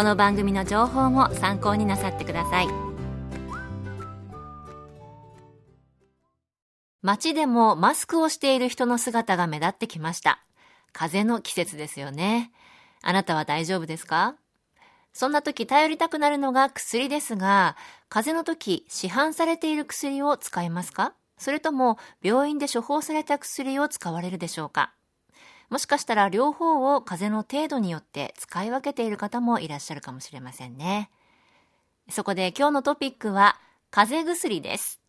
この番組の情報も参考になさってください。街でもマスクをしている人の姿が目立ってきました。風邪の季節ですよね。あなたは大丈夫ですか？そんな時頼りたくなるのが薬ですが、風邪の時市販されている薬を使いますか？それとも病院で処方された薬を使われるでしょうか？もしかしたら両方を風邪の程度によって使い分けている方もいらっしゃるかもしれませんね。そこで今日のトピックは風邪薬です。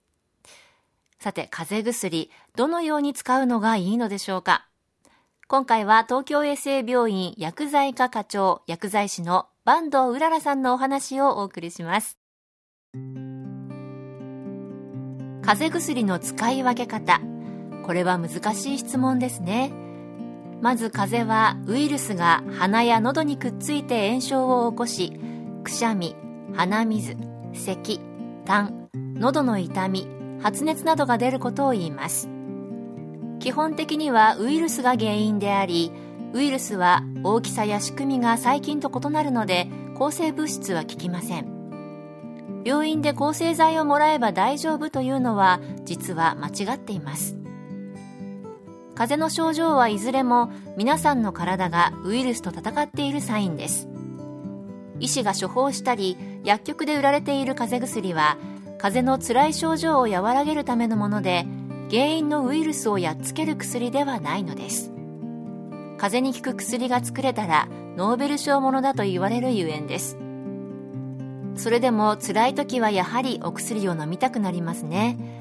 さて、風邪薬、どのように使うのがいいのでしょうか？今回は東京衛生病院薬剤科課長薬剤師の坂東うららさんのお話をお送りします。風邪薬の使い分け方。これは難しい質問ですね。まず風邪はウイルスが鼻や喉にくっついて炎症を起こしくしゃみ鼻水咳痰喉の痛み発熱などが出ることを言います。基本的にはウイルスが原因でありウイルスは大きさや仕組みが細菌と異なるので抗生物質は効きません。病院で抗生剤をもらえば大丈夫というのは実は間違っています。風邪の症状はいずれも皆さんの体がウイルスと戦っているサインです。医師が処方したり薬局で売られている風邪薬は風邪の辛い症状を和らげるためのもので原因のウイルスをやっつける薬ではないのです。風邪に効く薬が作れたらノーベル賞ものだと言われるゆえんです。それでも辛い時はやはりお薬を飲みたくなりますね。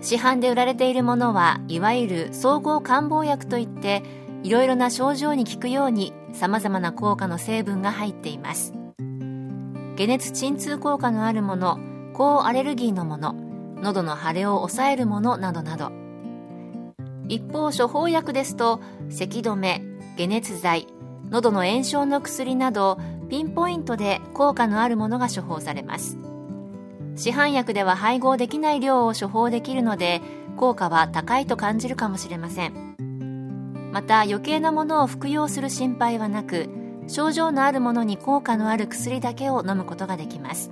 市販で売られているものはいわゆる総合漢方薬といっていろいろな症状に効くようにさまざまな効果の成分が入っています。解熱鎮痛効果のあるもの抗アレルギーのもの喉の腫れを抑えるものなどなど。一方処方薬ですと咳止め解熱剤喉の炎症の薬などピンポイントで効果のあるものが処方されます。市販薬では配合できない量を処方できるので効果は高いと感じるかもしれません。また余計なものを服用する心配はなく症状のあるものに効果のある薬だけを飲むことができます。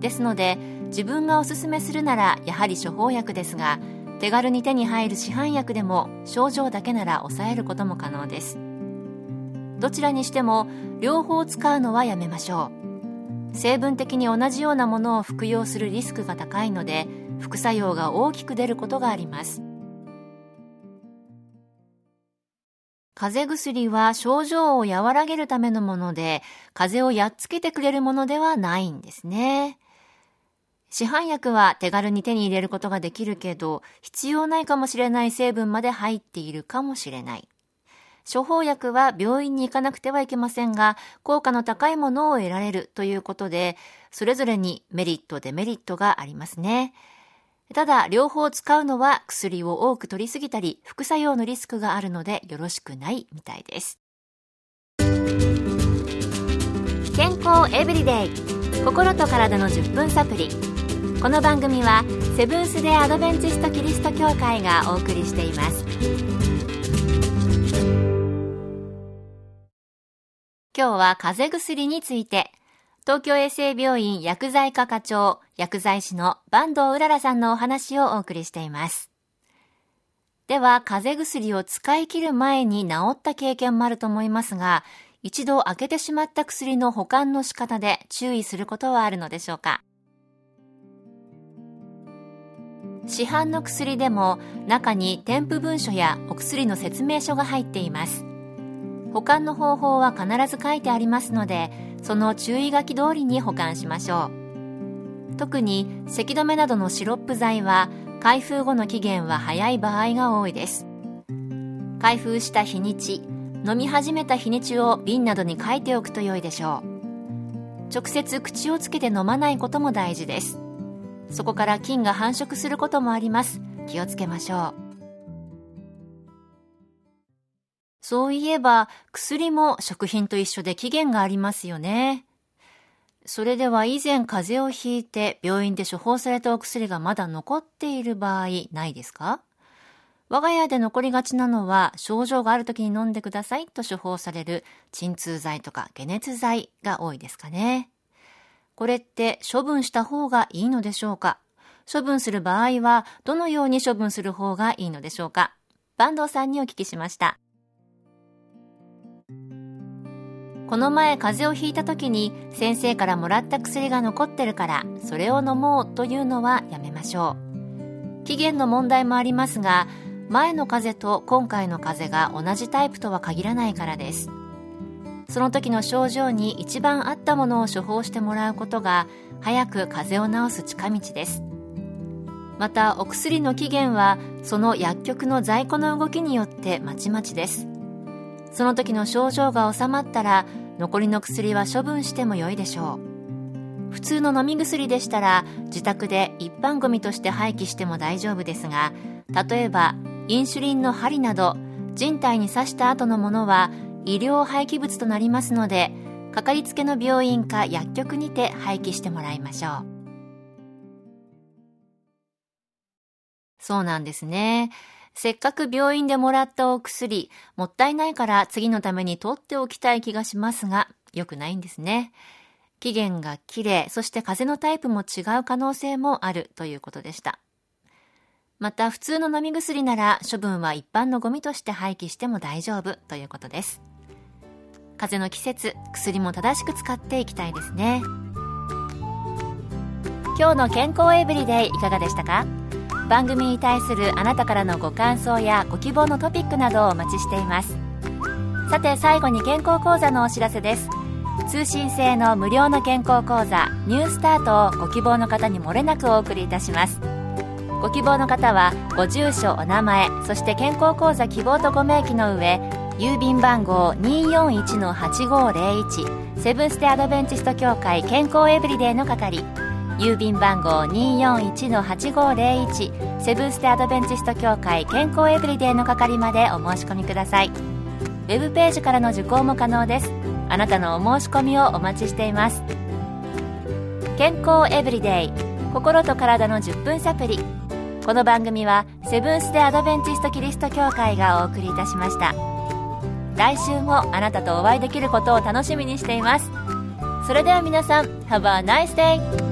ですので自分がおすすめするならやはり処方薬ですが手軽に手に入る市販薬でも症状だけなら抑えることも可能です。どちらにしても両方使うのはやめましょう。成分的に同じようなものを服用するリスクが高いので副作用が大きく出ることがあります。風邪薬は症状を和らげるためのもので風邪をやっつけてくれるものではないんですね。市販薬は手軽に手に入れることができるけど必要ないかもしれない成分まで入っているかもしれない。処方薬は病院に行かなくてはいけませんが、効果の高いものを得られるということで、それぞれにメリット、デメリットがありますね。ただ、両方使うのは薬を多く取りすぎたり、副作用のリスクがあるのでよろしくないみたいです。健康エブリデイ心と体の10分サプリこの番組はセブンス・デ・アドベンチスト・キリスト教会がお送りしています今日は風邪薬について、東京衛生病院薬剤科課長、薬剤師の坂東うららさんのお話をお送りしています。では、風邪薬を使い切る前に治った経験もあると思いますが、一度開けてしまった薬の保管の仕方で注意することはあるのでしょうか？市販の薬でも中に添付文書やお薬の説明書が入っています。保管の方法は必ず書いてありますのでその注意書き通りに保管しましょう。特に咳止めなどのシロップ剤は開封後の期限は早い場合が多いです。開封した日にち飲み始めた日にちを瓶などに書いておくと良いでしょう。直接口をつけて飲まないことも大事です。そこから菌が繁殖することもあります。気をつけましょう。そういえば薬も食品と一緒で期限がありますよねそれでは以前風邪をひいて病院で処方されたお薬がまだ残っている場合ないですか？我が家で残りがちなのは症状がある時に飲んでくださいと処方される鎮痛剤とか解熱剤が多いですかね。これって処分した方がいいのでしょうか？処分する場合はどのように処分する方がいいのでしょうか？坂東さんにお聞きしました。この前風邪をひいた時に先生からもらった薬が残ってるからそれを飲もうというのはやめましょう。期限の問題もありますが前の風邪と今回の風邪が同じタイプとは限らないからです。その時の症状に一番合ったものを処方してもらうことが早く風邪を治す近道です。またお薬の期限はその薬局の在庫の動きによってまちまちです。その時の症状が治まったら残りの薬は処分しても良いでしょう。普通の飲み薬でしたら自宅で一般ゴミとして廃棄しても大丈夫ですが例えばインシュリンの針など人体に刺した後のものは医療廃棄物となりますのでかかりつけの病院か薬局にて廃棄してもらいましょう。そうなんですね。せっかく病院でもらったお薬もったいないから次のために取っておきたい気がしますが良くないんですね。期限が切れそして風邪のタイプも違う可能性もあるということでした。また普通の飲み薬なら処分は一般のゴミとして廃棄しても大丈夫ということです。風邪の季節薬も正しく使っていきたいですね。今日の健康エブリデイいかがでしたか？番組に対するあなたからのご感想やご希望のトピックなどをお待ちしています。さて最後に健康講座のお知らせです。通信制の無料の健康講座ニュースタートをご希望の方にもれなくお送りいたします。ご希望の方はご住所お名前そして健康講座希望とご名義の上郵便番号241-8501セブンステアドベンチスト協会健康エブリデイの係。郵便番号241-8501セブンステアドベンチスト協会健康エブリデイの係までお申し込みください。ウェブページからの受講も可能です。あなたのお申し込みをお待ちしています。健康エブリデイ。心と体の10分サプリこの番組はセブンス・デ・アドベンチスト・キリスト教会がお送りいたしました。来週もあなたとお会いできることを楽しみにしています。それでは皆さん Have a nice day!